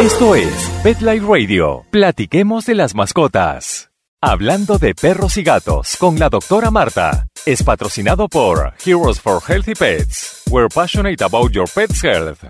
Esto es Pet Life Radio. Platiquemos de las mascotas. Hablando de perros y gatos con la doctora Marta. Es patrocinado por Heroes for Healthy Pets. We're passionate about your pet's health.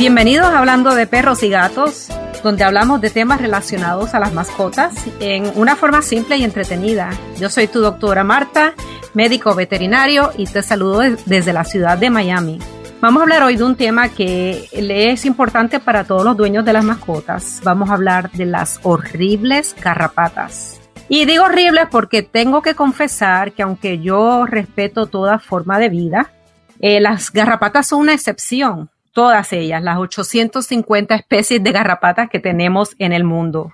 Bienvenidos a Hablando de Perros y Gatos, donde hablamos de temas relacionados a las mascotas en una forma simple y entretenida. Yo soy tu doctora Marta, médico veterinario, y te saludo desde la ciudad de Miami. Vamos a hablar hoy de un tema que es importante para todos los dueños de las mascotas. Vamos a hablar de las horribles garrapatas. Y digo horribles porque tengo que confesar que aunque yo respeto toda forma de vida, eh, las garrapatas son una excepción todas ellas, las 850 especies de garrapatas que tenemos en el mundo.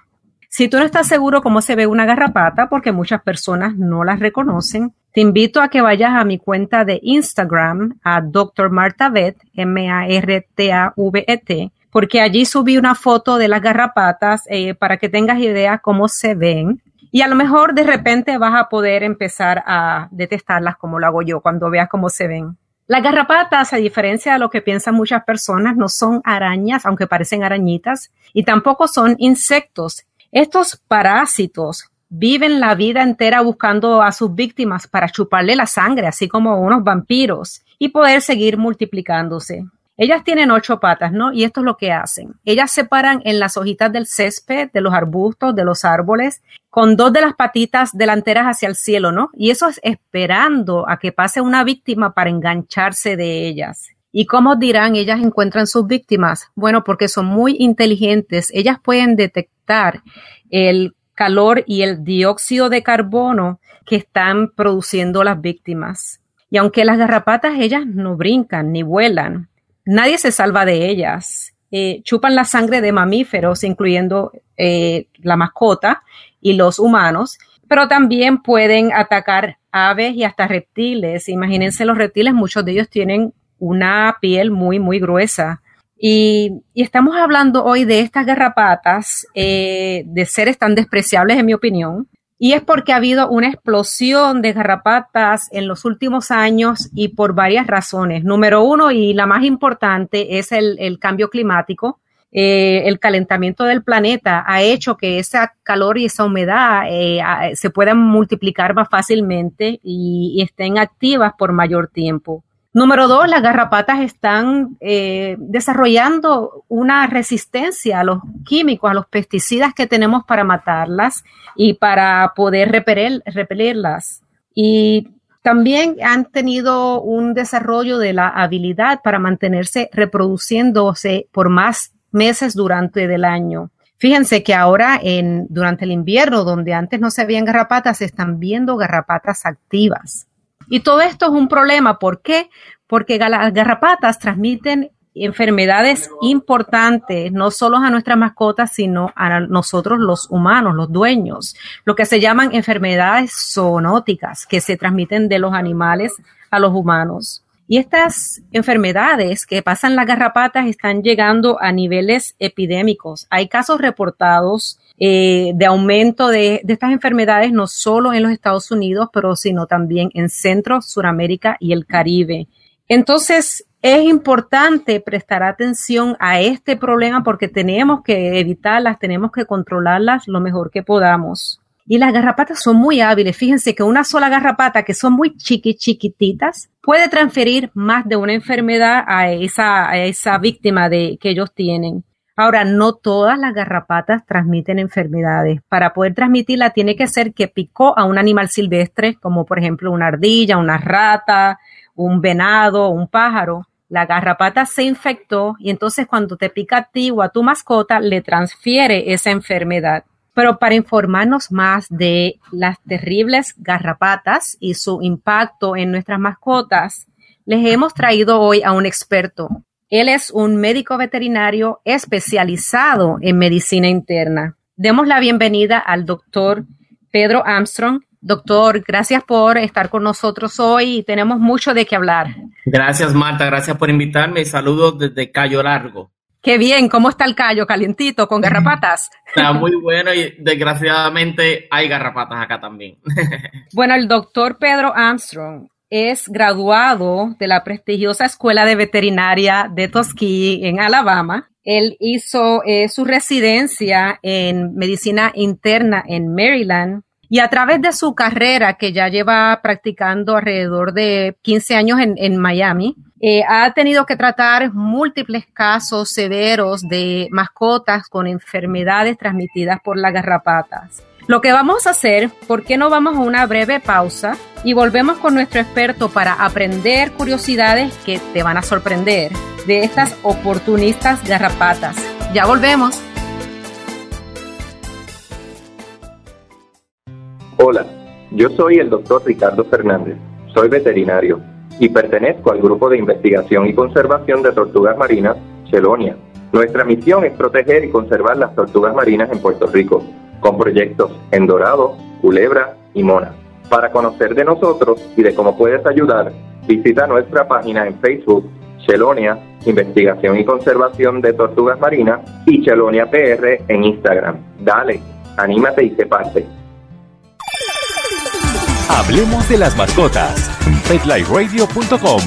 Si tú no estás seguro cómo se ve una garrapata, porque muchas personas no las reconocen, te invito a que vayas a mi cuenta de Instagram, a Dr. Marta Vet, M-A-R-T-A-V-E-T, porque allí subí una foto de las garrapatas eh, para que tengas idea cómo se ven. Y a lo mejor de repente vas a poder empezar a detestarlas como lo hago yo cuando veas cómo se ven. Las garrapatas, a diferencia de lo que piensan muchas personas, no son arañas, aunque parecen arañitas, y tampoco son insectos. Estos parásitos viven la vida entera buscando a sus víctimas para chuparle la sangre, así como unos vampiros, y poder seguir multiplicándose. Ellas tienen ocho patas, ¿no? Y esto es lo que hacen. Ellas se paran en las hojitas del césped, de los arbustos, de los árboles, con dos de las patitas delanteras hacia el cielo, ¿no? Y eso es esperando a que pase una víctima para engancharse de ellas. ¿Y cómo dirán ellas encuentran sus víctimas? Bueno, porque son muy inteligentes. Ellas pueden detectar el calor y el dióxido de carbono que están produciendo las víctimas. Y aunque las garrapatas ellas no brincan ni vuelan, nadie se salva de ellas. Eh, chupan la sangre de mamíferos, incluyendo eh, la mascota y los humanos, pero también pueden atacar aves y hasta reptiles. Imagínense los reptiles, muchos de ellos tienen una piel muy, muy gruesa. Y, estamos hablando hoy de estas garrapatas, eh, de seres tan despreciables en mi opinión, y es porque ha habido una explosión de garrapatas en los últimos años y por varias razones. Número uno, y la más importante, es el, cambio climático. Eh, el calentamiento del planeta ha hecho que esa calor y esa humedad eh, se puedan multiplicar más fácilmente y estén activas por mayor tiempo. Número dos, las garrapatas están eh, desarrollando una resistencia a los químicos, a los pesticidas que tenemos para matarlas y para poder repelirlas. Y también han tenido un desarrollo de la habilidad para mantenerse reproduciéndose por más meses durante el año. Fíjense que ahora en, durante el invierno, donde antes no se veían garrapatas, se están viendo garrapatas activas. Y todo esto es un problema. ¿Por qué? Porque las garrapatas transmiten enfermedades importantes, no solo a nuestras mascotas, sino a nosotros los humanos, los dueños, lo que se llaman enfermedades zoonóticas que se transmiten de los animales a los humanos. Y estas enfermedades que pasan las garrapatas están llegando a niveles epidémicos. Hay casos reportados eh, de aumento de, de, estas enfermedades no solo en los Estados Unidos, pero sino también en Centro, Suramérica y el Caribe. Entonces, es importante prestar atención a este problema porque tenemos que evitarlas, tenemos que controlarlas lo mejor que podamos. Y las garrapatas son muy hábiles. Fíjense que una sola garrapata, que son muy chiqui, chiquititas, puede transferir más de una enfermedad a esa, esa víctima de, que ellos tienen. Ahora, no todas las garrapatas transmiten enfermedades. Para poder transmitirla tiene que ser que picó a un animal silvestre, como por ejemplo una ardilla, una rata, un venado, un pájaro. La garrapata se infectó y entonces cuando te pica a ti o a tu mascota le transfiere esa enfermedad. Pero para informarnos más de las terribles garrapatas y su impacto en nuestras mascotas, les hemos traído hoy a un experto, él es un médico veterinario especializado en medicina interna. Demos la bienvenida al doctor Pedro Armstrong. Doctor, gracias por estar con nosotros hoy y tenemos mucho de qué hablar. Gracias, Marta. Gracias por invitarme. Saludos desde Cayo Largo. Qué bien, ¿cómo está el callo? Calientito, con garrapatas. Está muy bueno y desgraciadamente hay garrapatas acá también. Bueno, el doctor Pedro Armstrong es graduado de la prestigiosa Escuela de Veterinaria de Tuskegee en Alabama. Él hizo eh, su residencia en medicina interna en Maryland y a través de su carrera, que ya lleva practicando alrededor de 15 años en, Miami, eh, ha tenido que tratar múltiples casos severos de mascotas con enfermedades transmitidas por las garrapatas. Lo que vamos a hacer, ¿por qué no vamos a una breve pausa y volvemos con nuestro experto para aprender curiosidades que te van a sorprender de estas oportunistas garrapatas? Ya volvemos. Hola, yo soy el doctor Ricardo Fernández, soy veterinario y pertenezco al grupo de investigación y conservación de tortugas marinas, Chelonia. Nuestra misión es proteger y conservar las tortugas marinas en Puerto Rico, con proyectos en Dorado, Culebra y Mona. Para conocer de nosotros y de cómo puedes ayudar, visita nuestra página en Facebook, Chelonia, Investigación y Conservación de Tortugas Marinas, y Chelonia PR en Instagram. Dale, anímate y sé parte. Hablemos de las mascotas. PetLifeRadio.com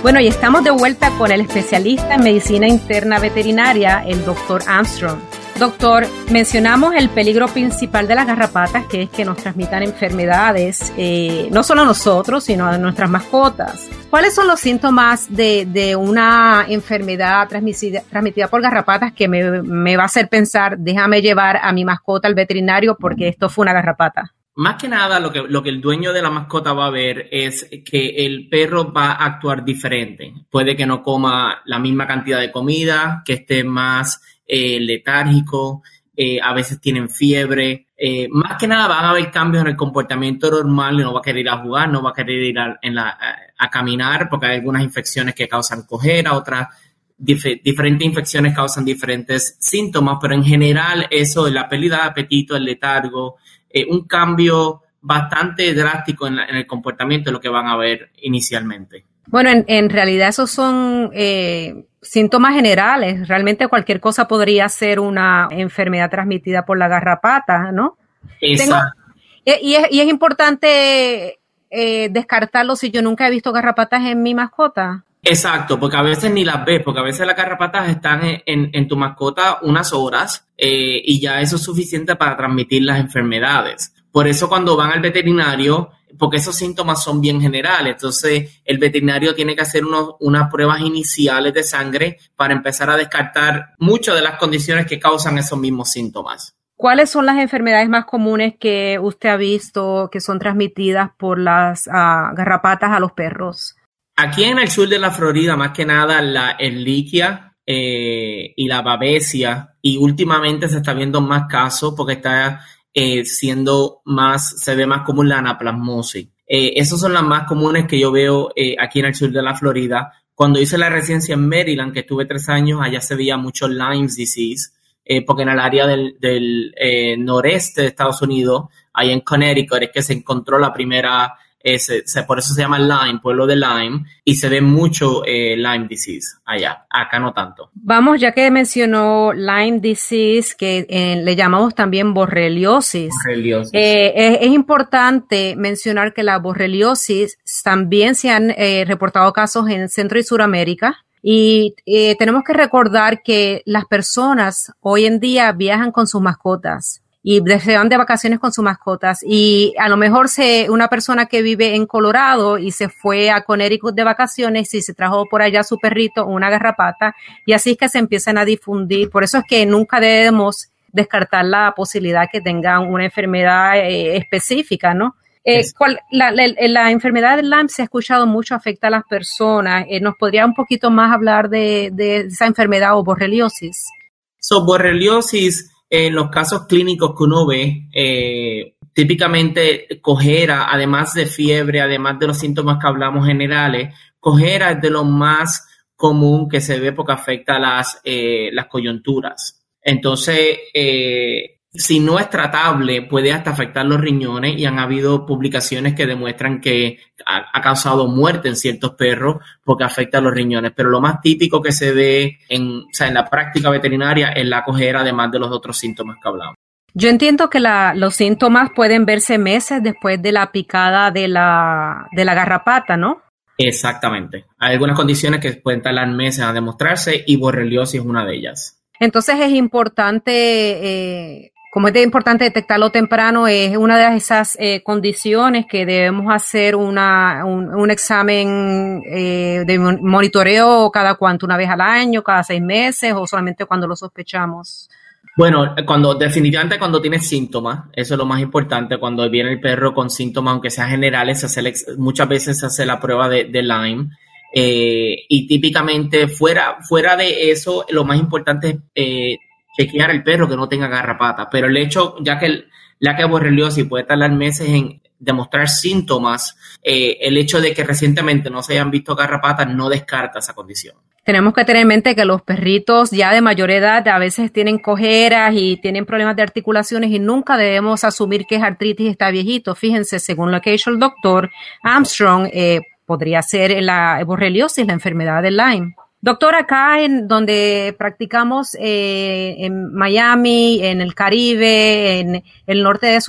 Bueno, y estamos de vuelta con el especialista en medicina interna veterinaria, el doctor Armstrong. Doctor, mencionamos el peligro principal de las garrapatas, que es que nos transmitan enfermedades, eh, no solo a nosotros, sino a nuestras mascotas. ¿Cuáles son los síntomas de, una enfermedad transmitida, transmitida por garrapatas que me, va a hacer pensar, déjame llevar a mi mascota al veterinario porque esto fue una garrapata? Más que nada, lo que, lo que el dueño de la mascota va a ver es que el perro va a actuar diferente. Puede que no coma la misma cantidad de comida, que esté más eh, letárgico, eh, a veces tienen fiebre. Eh, más que nada van a haber cambios en el comportamiento normal no va a querer ir a jugar, no va a querer ir a, caminar porque hay algunas infecciones que causan cojera, otras diferentes infecciones causan diferentes síntomas, pero en general eso, la pérdida de apetito, el letargo, un cambio bastante drástico en, el comportamiento es lo que van a ver inicialmente. Bueno, en, realidad esos son síntomas generales. Realmente cualquier cosa podría ser una enfermedad transmitida por la garrapata, ¿no? Exacto. y, es, y, es, importante eh, descartarlo si yo nunca he visto garrapatas en mi mascota. Exacto, porque a veces ni las ves, porque a veces las garrapatas están en, tu mascota unas horas eh, y ya eso es suficiente para transmitir las enfermedades. Por eso cuando van al veterinario, porque esos síntomas son bien generales. Entonces, el veterinario tiene que hacer unas pruebas iniciales de sangre para empezar a descartar muchas de las condiciones que causan esos mismos síntomas. ¿Cuáles son las enfermedades más comunes que usted ha visto que son transmitidas por las ah, garrapatas a los perros? Aquí en el sur de la Florida, más que nada la erliquia eh, y la babesia, y últimamente se está viendo más casos porque está eh, siendo más, se ve más común la anaplasmosis. Eh, esas son las más comunes que yo veo eh, aquí en el sur de la Florida. Cuando hice la residencia en Maryland, que estuve tres años, allá se veía mucho Lyme's disease, porque en el área del, del noreste de Estados Unidos, ahí en Connecticut, es que se encontró la primera por eso se llama Lyme, pueblo de Lyme, y se ve mucho eh, Lyme disease allá, acá no tanto. Vamos, ya que mencionó Lyme disease, que eh, le llamamos también borreliosis. borreliosis. Eh, es, importante mencionar que la borreliosis también se han reportado casos en Centro y Suramérica. Y tenemos que recordar que las personas hoy en día viajan con sus mascotas y se van de vacaciones con sus mascotas y a lo mejor se, una persona que vive en Colorado y se fue a Connecticut de vacaciones y se trajo por allá su perrito, una garrapata, y así es que se empiezan a difundir. Por eso es que nunca debemos descartar la posibilidad que tengan una enfermedad eh, específica, ¿no? Eh, la, enfermedad del Lyme se ha escuchado mucho, afecta a las personas. Eh, ¿Nos podría un poquito más hablar de, de esa enfermedad o borreliosis? So, borreliosis en los casos clínicos que uno ve, eh, típicamente cojera, además de fiebre, además de los síntomas que hablamos generales, cojera es de los más común que se ve porque afecta las, eh, las coyunturas. Entonces, eh, si no es tratable, puede hasta afectar los riñones y han habido publicaciones que demuestran que ha, causado muerte en ciertos perros porque afecta a los riñones. Pero lo más típico que se ve en, en la práctica veterinaria es la cojera, además de los otros síntomas que hablamos. Yo entiendo que los síntomas pueden verse meses después de la picada de la, de la garrapata, ¿no? Exactamente. Hay algunas condiciones que pueden tardar meses a demostrarse y borreliosis es una de ellas. Entonces es importante, eh, como es importante detectarlo temprano, es una de esas eh, condiciones que debemos hacer una, un, examen eh, de monitoreo cada cuánto, una vez al año, cada seis meses o solamente cuando lo sospechamos. Bueno, cuando definitivamente cuando tienes síntomas, eso es lo más importante, cuando viene el perro con síntomas, aunque sean generales, se hace, muchas veces se hace la prueba de, Lyme. Eh, y típicamente fuera, fuera de eso, lo más importante es chequear el perro que no tenga garrapata. Pero el hecho, ya que la que borreliosis puede tardar meses en demostrar síntomas, eh, el hecho de que recientemente no se hayan visto garrapatas no descarta esa condición. Tenemos que tener en mente que los perritos ya de mayor edad a veces tienen cojeras y tienen problemas de articulaciones y nunca debemos asumir que es artritis está viejito. Fíjense, según lo que dicho el doctor Armstrong, eh, podría ser la borreliosis, la enfermedad de Lyme. Doctor, acá en donde practicamos eh, en Miami, en el Caribe, en el norte de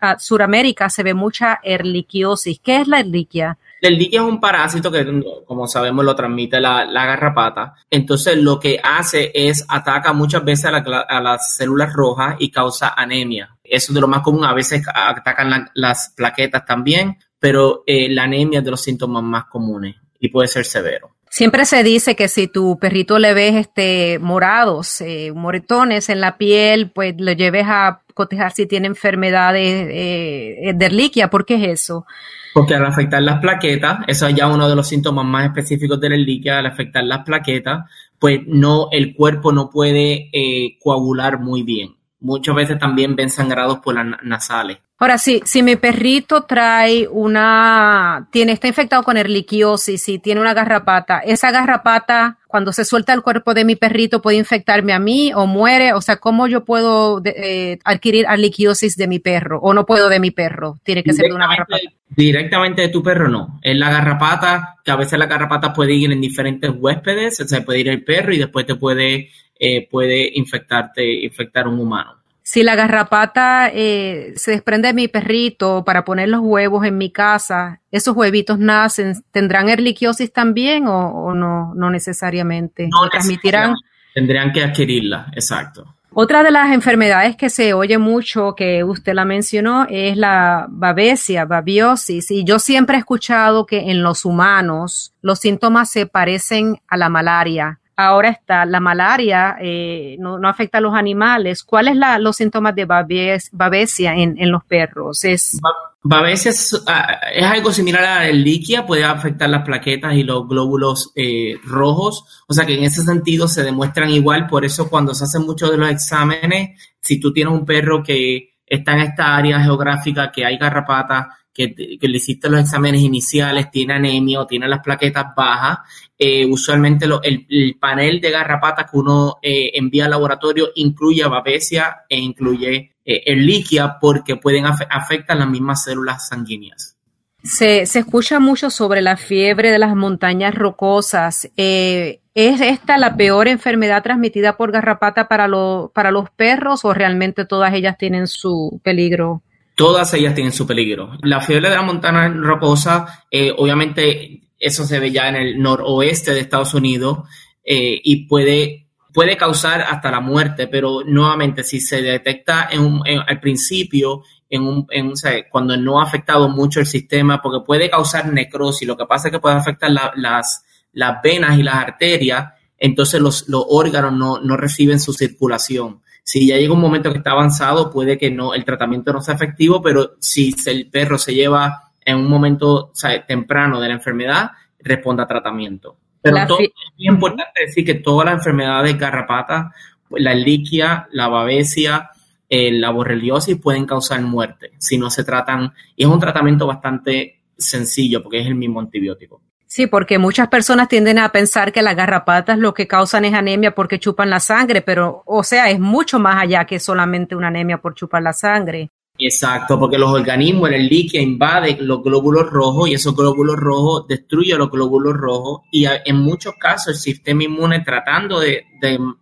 ah, Suramérica, se ve mucha erliquiosis. ¿Qué es la erliquia? El dique es un parásito que, como sabemos, lo transmite la, garrapata. Entonces, lo que hace es ataca muchas veces a, las células rojas y causa anemia. Eso es de lo más común. A veces atacan las plaquetas también, pero eh, la anemia es de los síntomas más comunes y puede ser severo. Siempre se dice que si tu perrito le ves este morados, eh, moretones en la piel, pues lo lleves a cotejar si tiene enfermedades eh, de erliquia. ¿Por qué es eso? Porque al afectar las plaquetas, eso es ya uno de los síntomas más específicos de la erliquia, al afectar las plaquetas, pues no, el cuerpo no puede eh, coagular muy bien. Muchas veces también ven sangrados por las nasales. Ahora sí, si mi perrito trae una, tiene, está infectado con erliquiosis y tiene una garrapata, esa garrapata, cuando se suelta el cuerpo de mi perrito, puede infectarme a mí o muere. O sea, ¿cómo yo puedo eh, adquirir erliquiosis de mi perro? O no puedo de mi perro. Tiene que ser de una garrapata. Directamente de tu perro, no. Es la garrapata, que a veces la garrapata puede ir en diferentes huéspedes, o sea, puede ir el perro y después te puede, eh, puede infectarte, infectar un humano. Si la garrapata eh, se desprende de mi perrito para poner los huevos en mi casa, ¿esos huevitos nacen? ¿Tendrán erliquiosis también o, no, no necesariamente? No transmitirán. Tendrían que adquirirla, exacto. Otra de las enfermedades que se oye mucho, que usted la mencionó, es la babesia, babiosis. Y yo siempre he escuchado que en los humanos los síntomas se parecen a la malaria ahora está la malaria, eh, no, afecta a los animales. ¿Cuáles son los síntomas de babesia en, los perros? Es, babesia ah, es, algo similar a la liquia, puede afectar las plaquetas y los glóbulos eh, rojos, o sea que en ese sentido se demuestran igual, por eso cuando se hacen muchos de los exámenes, si tú tienes un perro que está en esta área geográfica, que hay garrapatas, que, le hiciste los exámenes iniciales, tiene anemia o tiene las plaquetas bajas, eh, usualmente el, panel de garrapatas que uno eh, envía al laboratorio incluye babesia e incluye eh, erliquia porque pueden afectar las mismas células sanguíneas. Se, se, escucha mucho sobre la fiebre de las montañas rocosas. ¿Es esta la peor enfermedad transmitida por garrapata para, para los perros o realmente todas ellas tienen su peligro? Todas ellas tienen su peligro. La fiebre de la montana rocosa, eh, obviamente eso se ve ya en el noroeste de Estados Unidos eh, y puede, puede causar hasta la muerte, pero nuevamente si se detecta en al principio, en un, en, cuando no ha afectado mucho el sistema, porque puede causar necrosis, lo que pasa es que puede afectar las, las venas y las arterias, entonces los, los órganos no, no reciben su circulación. Si ya llega un momento que está avanzado, puede que no, el tratamiento no sea efectivo, pero si el perro se lleva en un momento temprano de la enfermedad, responda a tratamiento. Pero todo, es muy importante decir que todas las enfermedades garrapata, la liquia, la babesia, eh, la borreliosis pueden causar muerte si no se tratan, y es un tratamiento bastante sencillo porque es el mismo antibiótico. Sí, porque muchas personas tienden a pensar que las garrapatas lo que causan es anemia porque chupan la sangre, pero o sea, es mucho más allá que solamente una anemia por chupar la sangre. Exacto, porque los organismos en el líquido invaden los glóbulos rojos y esos glóbulos rojos destruyen los glóbulos rojos y en muchos casos el sistema inmune tratando de,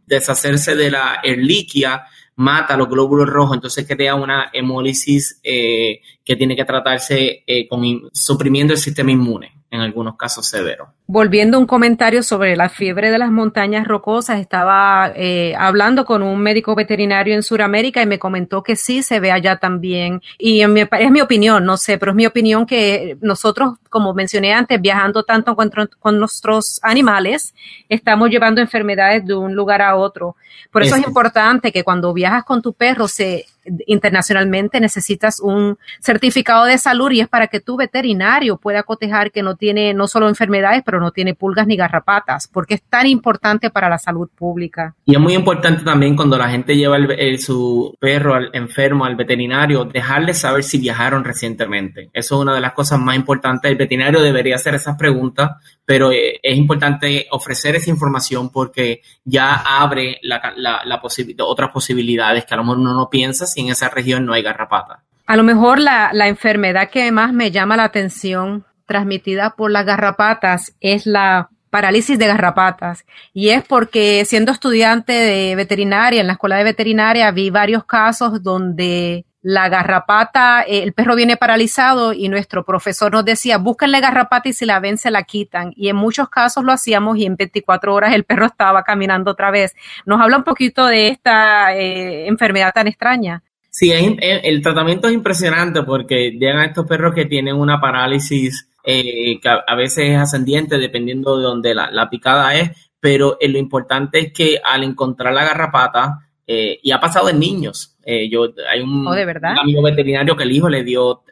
deshacerse de la erliquia mata los glóbulos rojos, entonces crea una hemólisis eh, que tiene que tratarse eh, con suprimiendo el sistema inmune en algunos casos severos. Volviendo a un comentario sobre la fiebre de las montañas rocosas, estaba eh, hablando con un médico veterinario en Sudamérica y me comentó que sí se ve allá también. Y en mi, es mi opinión, no sé, pero es mi opinión que nosotros, como mencioné antes, viajando tanto con, con nuestros animales, estamos llevando enfermedades de un lugar a otro. Por eso es importante que cuando viajas con tu perro se internacionalmente necesitas un certificado de salud y es para que tu veterinario pueda cotejar que no tiene no solo enfermedades, pero no tiene pulgas ni garrapatas, porque es tan importante para la salud pública. Y es muy importante también cuando la gente lleva su perro al, enfermo al veterinario, dejarle saber si viajaron recientemente. Eso es una de las cosas más importantes. El veterinario debería hacer esas preguntas, pero eh, es importante ofrecer esa información porque ya abre la, la, otras posibilidades que a lo mejor uno no piensa si en esa región no hay garrapata. A lo mejor la, la enfermedad que más me llama la atención transmitida por las garrapatas es la parálisis de garrapatas. Y es porque siendo estudiante de veterinaria, en la escuela de veterinaria, vi varios casos donde la garrapata, eh, el perro viene paralizado y nuestro profesor nos decía, búsquenle garrapata y si la ven se la quitan. Y en muchos casos lo hacíamos y en 24 horas el perro estaba caminando otra vez. Nos habla un poquito de esta eh, enfermedad tan extraña. Sí, el tratamiento es impresionante porque llegan estos perros que tienen una parálisis eh, que a, veces es ascendiente dependiendo de donde la, picada es, pero eh, lo importante es que al encontrar la garrapata, eh, y ha pasado en niños, yo hay un, oh, amigo veterinario que el hijo le dio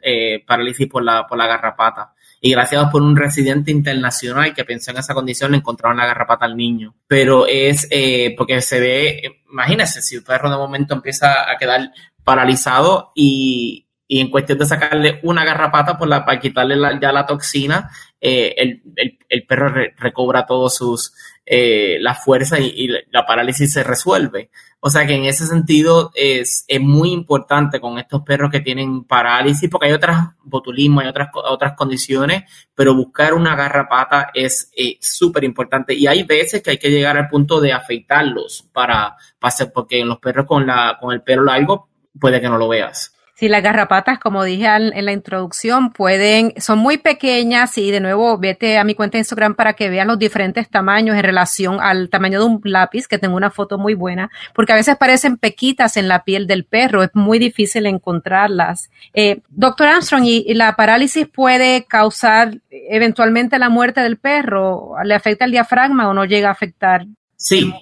parálisis por la, por la garrapata. Y gracias por un residente internacional que pensó en esa condición le encontraron la garrapata al niño. Pero es porque se ve, imagínese, si el perro de momento empieza a quedar paralizado y, y en cuestión de sacarle una garrapata por la, para quitarle ya la toxina, eh, el, perro recobra todos sus eh, la fuerza y, la parálisis se resuelve. O sea que en ese sentido es, es muy importante con estos perros que tienen parálisis, porque hay otras botulismo, hay otras, otras condiciones, pero buscar una garrapata es eh, súper importante. Y hay veces que hay que llegar al punto de afeitarlos para, para porque en los perros con, la, con el pelo largo puede que no lo veas. Sí, las garrapatas, como dije en la introducción, pueden, son muy pequeñas y de nuevo vete a mi cuenta de Instagram para que vean los diferentes tamaños en relación al tamaño de un lápiz, que tengo una foto muy buena, porque a veces parecen pequitas en la piel del perro, es muy difícil encontrarlas. Eh, doctor Armstrong, ¿y, la parálisis puede causar eventualmente la muerte del perro? ¿Le afecta el diafragma o no llega a afectar? Sí,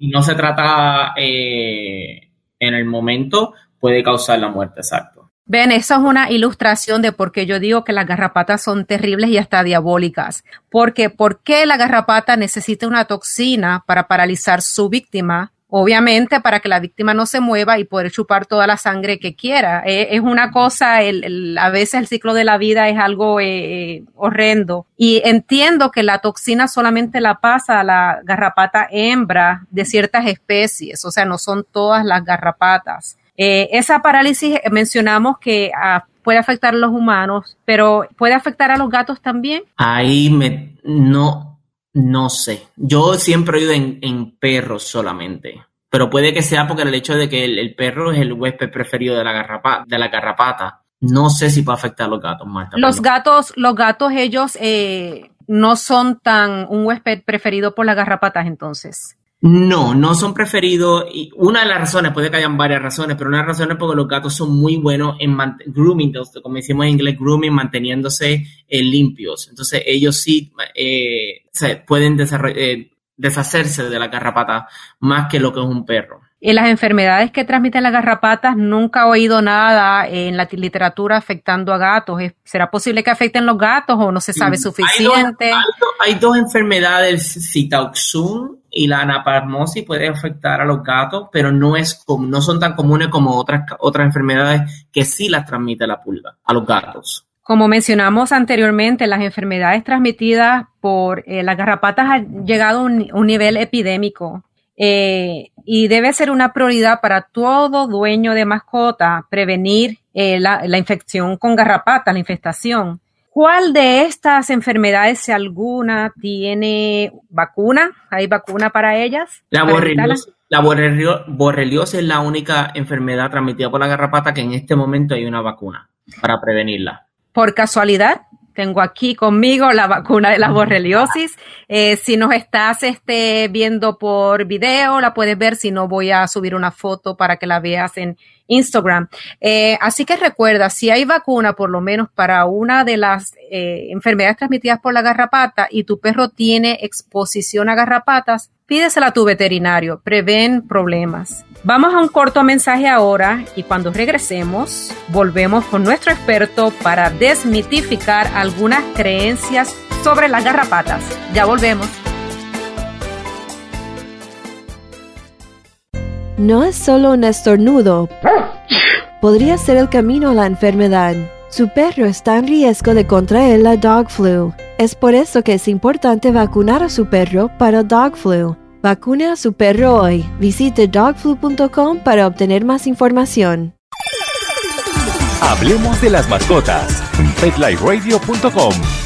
no se trata eh, en el momento puede causar la muerte, exacto. Ven, eso es una ilustración de por qué yo digo que las garrapatas son terribles y hasta diabólicas. Porque, ¿por qué la garrapata necesita una toxina para paralizar su víctima? Obviamente para que la víctima no se mueva y poder chupar toda la sangre que quiera. Eh, es una cosa, a veces el ciclo de la vida es algo eh, eh, horrendo. Y entiendo que la toxina solamente la pasa a la garrapata hembra de ciertas especies, o sea, no son todas las garrapatas. Eh, esa parálisis eh, mencionamos que ah, puede afectar a los humanos, pero ¿puede afectar a los gatos también? Ahí me, no, no sé. Yo siempre he oído en, perros solamente. Pero puede que sea porque el hecho de que el, perro es el huésped preferido de la, garrapata, de la garrapata. No sé si puede afectar a los gatos, Marta. Los gatos, los gatos, ellos eh, no son tan un huésped preferido por las garrapatas, entonces. No, no son preferidos. Y una de las razones, puede que hayan varias razones, pero una de las razones es porque los gatos son muy buenos en grooming, como decimos en inglés, grooming, manteniéndose eh, limpios. Entonces, ellos sí eh, se pueden eh, deshacerse de la garrapata más que lo que es un perro. En las enfermedades que transmiten las garrapatas, nunca he oído nada en la literatura afectando a gatos. ¿Será posible que afecten los gatos o no se sabe suficiente? Hay dos, enfermedades, Citauxum y la anaparmosis puede afectar a los gatos, pero no, es no son tan comunes como otras, otras enfermedades que sí las transmite la pulga a los gatos. Como mencionamos anteriormente, las enfermedades transmitidas por eh, las garrapatas han llegado a un, nivel epidémico eh, y debe ser una prioridad para todo dueño de mascota prevenir eh, la, infección con garrapatas, la infestación. ¿Cuál de estas enfermedades, si alguna, tiene vacuna? ¿Hay vacuna para ellas? La borreliosis, la borreliosis es la única enfermedad transmitida por la garrapata que en este momento hay una vacuna para prevenirla por casualidad, tengo aquí conmigo la vacuna de la borreliosis. Eh, si nos estás este, viendo por video, la puedes ver. Si no, voy a subir una foto para que la veas en Instagram. Eh, así que recuerda, si hay vacuna, por lo menos para una de las eh, enfermedades transmitidas por la garrapata y tu perro tiene exposición a garrapatas, pídesela a tu veterinario. Prevén problemas. Vamos a un corto mensaje ahora y cuando regresemos volvemos con nuestro experto para desmitificar algunas creencias sobre las garrapatas. Ya volvemos. No es solo un estornudo. Podría ser el camino a la enfermedad. Su perro está en riesgo de contraer la dog flu. Es por eso que es importante vacunar a su perro para dog flu. Vacune a su perro hoy. Visite dogflu.com para obtener más información. Hablemos de las mascotas. PetLifeRadio.com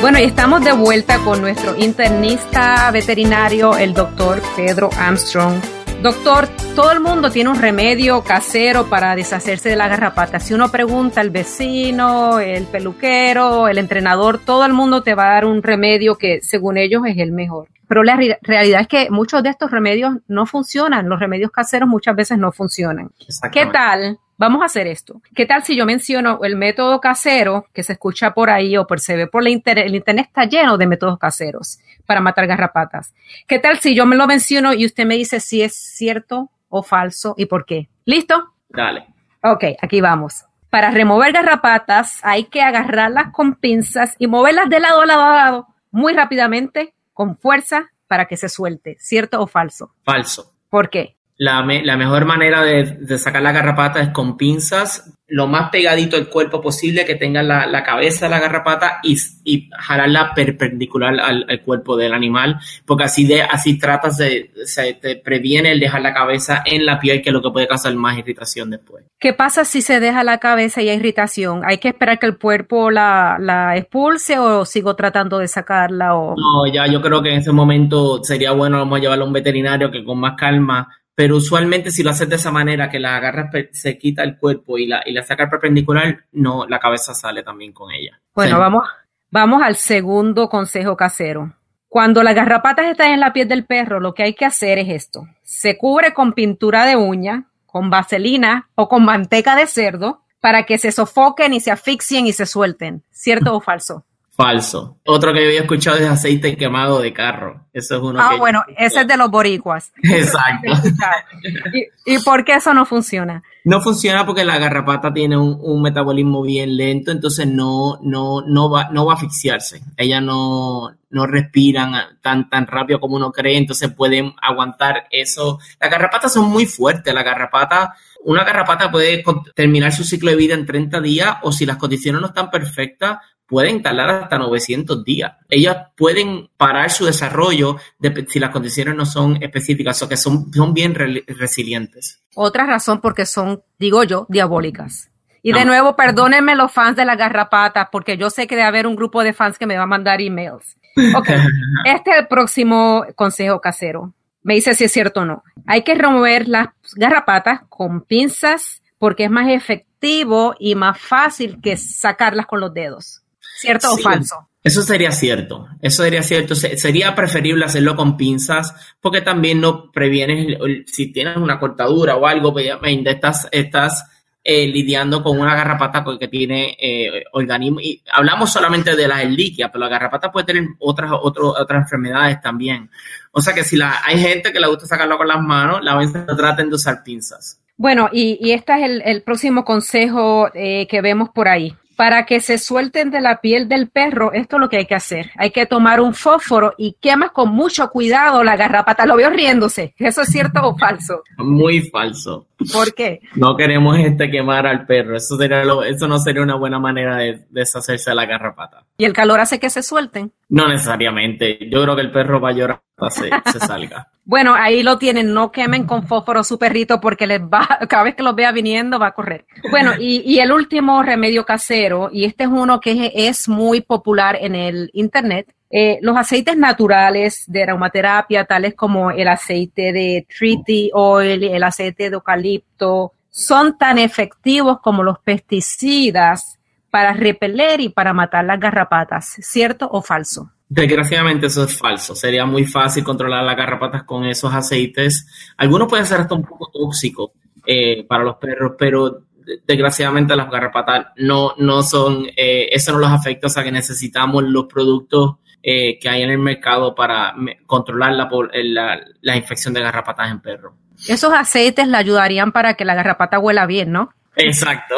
Bueno, y estamos de vuelta con nuestro internista veterinario, el doctor Pedro Armstrong. Doctor, todo el mundo tiene un remedio casero para deshacerse de la garrapata. Si uno pregunta al vecino, el peluquero, el entrenador, todo el mundo te va a dar un remedio que según ellos es el mejor. Pero la realidad es que muchos de estos remedios no funcionan. Los remedios caseros muchas veces no funcionan. ¿Qué tal Vamos a hacer esto. ¿Qué tal si yo menciono el método casero que se escucha por ahí o se ve por la internet? El internet está lleno de métodos caseros para matar garrapatas. ¿Qué tal si yo me lo menciono y usted me dice si es cierto o falso y por qué? ¿Listo? Dale. Ok, aquí vamos. Para remover garrapatas hay que agarrarlas con pinzas y moverlas de lado a lado a lado muy rápidamente, con fuerza, para que se suelte. ¿Cierto o falso? Falso. ¿Por qué? La, mejor manera de, sacar la garrapata es con pinzas, lo más pegadito al cuerpo posible, que tenga la, cabeza de la garrapata y, y jalarla perpendicular al, cuerpo del animal, porque así, de, así tratas de, se te previene el dejar la cabeza en la piel, que es lo que puede causar más irritación después. ¿Qué pasa si se deja la cabeza y hay irritación? ¿Hay que esperar que el cuerpo la, la expulse o sigo tratando de sacarla? O... No, ya yo creo que en ese momento sería bueno, vamos a llevarlo a un veterinario que con más calma pero usualmente si lo haces de esa manera, que la agarras, se quita el cuerpo y la, y la sacas perpendicular, no, la cabeza sale también con ella. Bueno, vamos, vamos al segundo consejo casero. Cuando las garrapatas están en la piel del perro, lo que hay que hacer es esto. Se cubre con pintura de uña, con vaselina o con manteca de cerdo para que se sofoquen y se asfixien y se suelten. ¿Cierto o falso? Falso. Otro que yo había escuchado es aceite quemado de carro. Eso es uno. Ah, bueno, ese es de los boricuas. Exacto. ¿Y, por qué eso no funciona? No funciona porque la garrapata tiene un, metabolismo bien lento, entonces no, no, no va, no va a asfixiarse. Ellas no, no respiran tan, tan rápido como uno cree, entonces pueden aguantar eso. Las garrapatas son muy fuertes. La garrapata, una garrapata puede terminar su ciclo de vida en 30 días o si las condiciones no están perfectas, pueden tardar hasta 900 días. Ellas pueden parar su desarrollo si las condiciones no son específicas o que son, son bien resilientes. Otra razón porque son, digo yo, diabólicas. Y de nuevo, perdónenme los fans de la garrapata, porque yo sé que debe haber un grupo de fans que me va a mandar emails. Ok, este es el próximo consejo casero. Me dice si es cierto o no. Hay que remover las garrapatas con pinzas porque es más efectivo y más fácil que sacarlas con los dedos. ¿Cierto o falso? Eso sería cierto, eso sería cierto. Sería preferible hacerlo con pinzas porque también no previenes, si tienes una cortadura o algo, pues, estás, estás eh, lidiando con una garrapata que tiene eh, organismo. Y hablamos solamente de la eliquia, pero la garrapata puede tener otras, otras enfermedades también. O sea que si la, hay gente que le gusta sacarlo con las manos, la vez traten de usar pinzas. Bueno, y, y este es el, próximo consejo eh, que vemos por ahí. Para que se suelten de la piel del perro, esto es lo que hay que hacer. Hay que tomar un fósforo y quemas con mucho cuidado la garrapata. Lo veo riéndose. ¿Eso es cierto o falso? Muy falso. ¿Por qué? No queremos este quemar al perro. Eso, sería lo, eso no sería una buena manera de deshacerse de la garrapata. ¿Y el calor hace que se suelten? No necesariamente. Yo creo que el perro va a llorar se, se salga. bueno, ahí lo tienen. No quemen con fósforo su perrito porque les va, cada vez que los vea viniendo va a correr. Bueno, y, y el último remedio casero, y este es uno que es muy popular en el internet, eh, los aceites naturales de aromaterapia, tales como el aceite de treaty oil, el aceite de eucalipto, son tan efectivos como los pesticidas para repeler y para matar las garrapatas, ¿cierto o falso? Desgraciadamente eso es falso. Sería muy fácil controlar las garrapatas con esos aceites. Algunos pueden ser hasta un poco tóxicos eh, para los perros, pero desgraciadamente las garrapatas no, no son, eh, eso no los afecta, o sea que necesitamos los productos eh, que hay en el mercado para controlar la, la, la, infección de garrapatas en perros. Esos aceites le ayudarían para que la garrapata huela bien, ¿no? Exacto.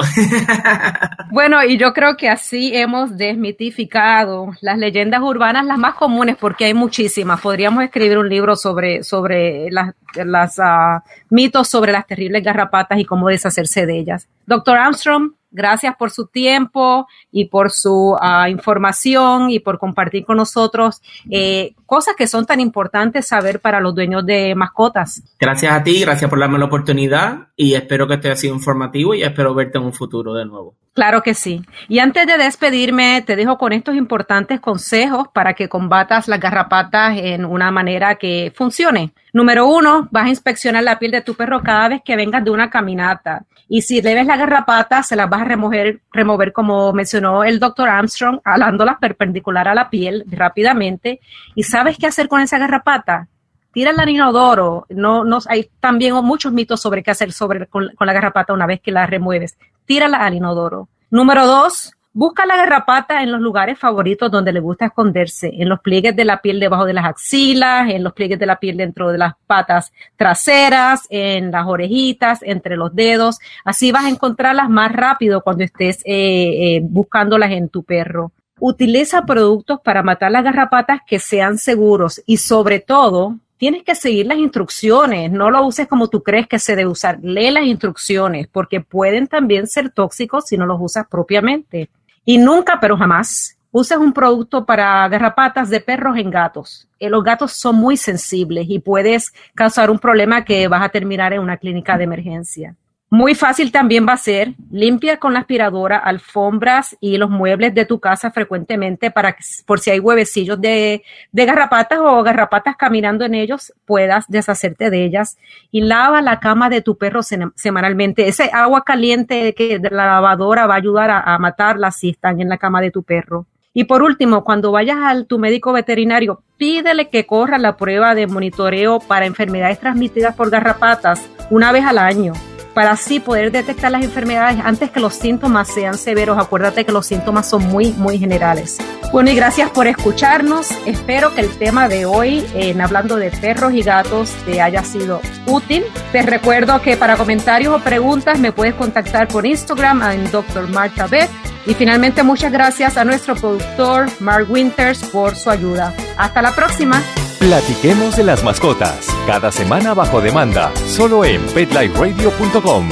bueno, y yo creo que así hemos desmitificado las leyendas urbanas, las más comunes, porque hay muchísimas. Podríamos escribir un libro sobre, sobre las, las uh, mitos sobre las terribles garrapatas y cómo deshacerse de ellas. Doctor Armstrong, Gracias por su tiempo y por su uh, información y por compartir con nosotros eh, cosas que son tan importantes saber para los dueños de mascotas. Gracias a ti, gracias por darme la oportunidad y espero que este haya sido informativo y espero verte en un futuro de nuevo. Claro que sí. Y antes de despedirme, te dejo con estos importantes consejos para que combatas las garrapatas en una manera que funcione. Número uno, vas a inspeccionar la piel de tu perro cada vez que vengas de una caminata. Y si le ves la garrapata, se las vas a remover, remover como mencionó el doctor Armstrong, alándolas perpendicular a la piel rápidamente. ¿Y sabes qué hacer con esa garrapata? Tira al inodoro. No, no, hay también muchos mitos sobre qué hacer sobre, con la garrapata una vez que la remueves. Tírala al inodoro. Número dos, Busca la garrapata en los lugares favoritos donde le gusta esconderse, en los pliegues de la piel debajo de las axilas, en los pliegues de la piel dentro de las patas traseras, en las orejitas, entre los dedos. Así vas a encontrarlas más rápido cuando estés eh, eh, buscándolas en tu perro. Utiliza productos para matar las garrapatas que sean seguros y sobre todo tienes que seguir las instrucciones, no lo uses como tú crees que se debe usar, lee las instrucciones porque pueden también ser tóxicos si no los usas propiamente. Y nunca, pero jamás, uses un producto para garrapatas de perros en gatos. Eh, los gatos son muy sensibles y puedes causar un problema que vas a terminar en una clínica de emergencia. Muy fácil también va a ser limpia con la aspiradora alfombras y los muebles de tu casa frecuentemente para que por si hay huevecillos de, de, garrapatas o garrapatas caminando en ellos puedas deshacerte de ellas y lava la cama de tu perro semanalmente. Ese agua caliente que de la lavadora va a ayudar a, a matarlas si están en la cama de tu perro. Y por último, cuando vayas al tu médico veterinario, pídele que corra la prueba de monitoreo para enfermedades transmitidas por garrapatas una vez al año para así poder detectar las enfermedades antes que los síntomas sean severos. Acuérdate que los síntomas son muy, muy generales. Bueno, y gracias por escucharnos. Espero que el tema de hoy, hablando de perros y gatos, te haya sido útil. Te recuerdo que para comentarios o preguntas me puedes contactar por Instagram en Dr. Marta Beth. Y finalmente, muchas gracias a nuestro productor Mark Winters por su ayuda. Hasta la próxima. Platiquemos de las mascotas, cada semana bajo demanda, solo en PetLifeRadio.com.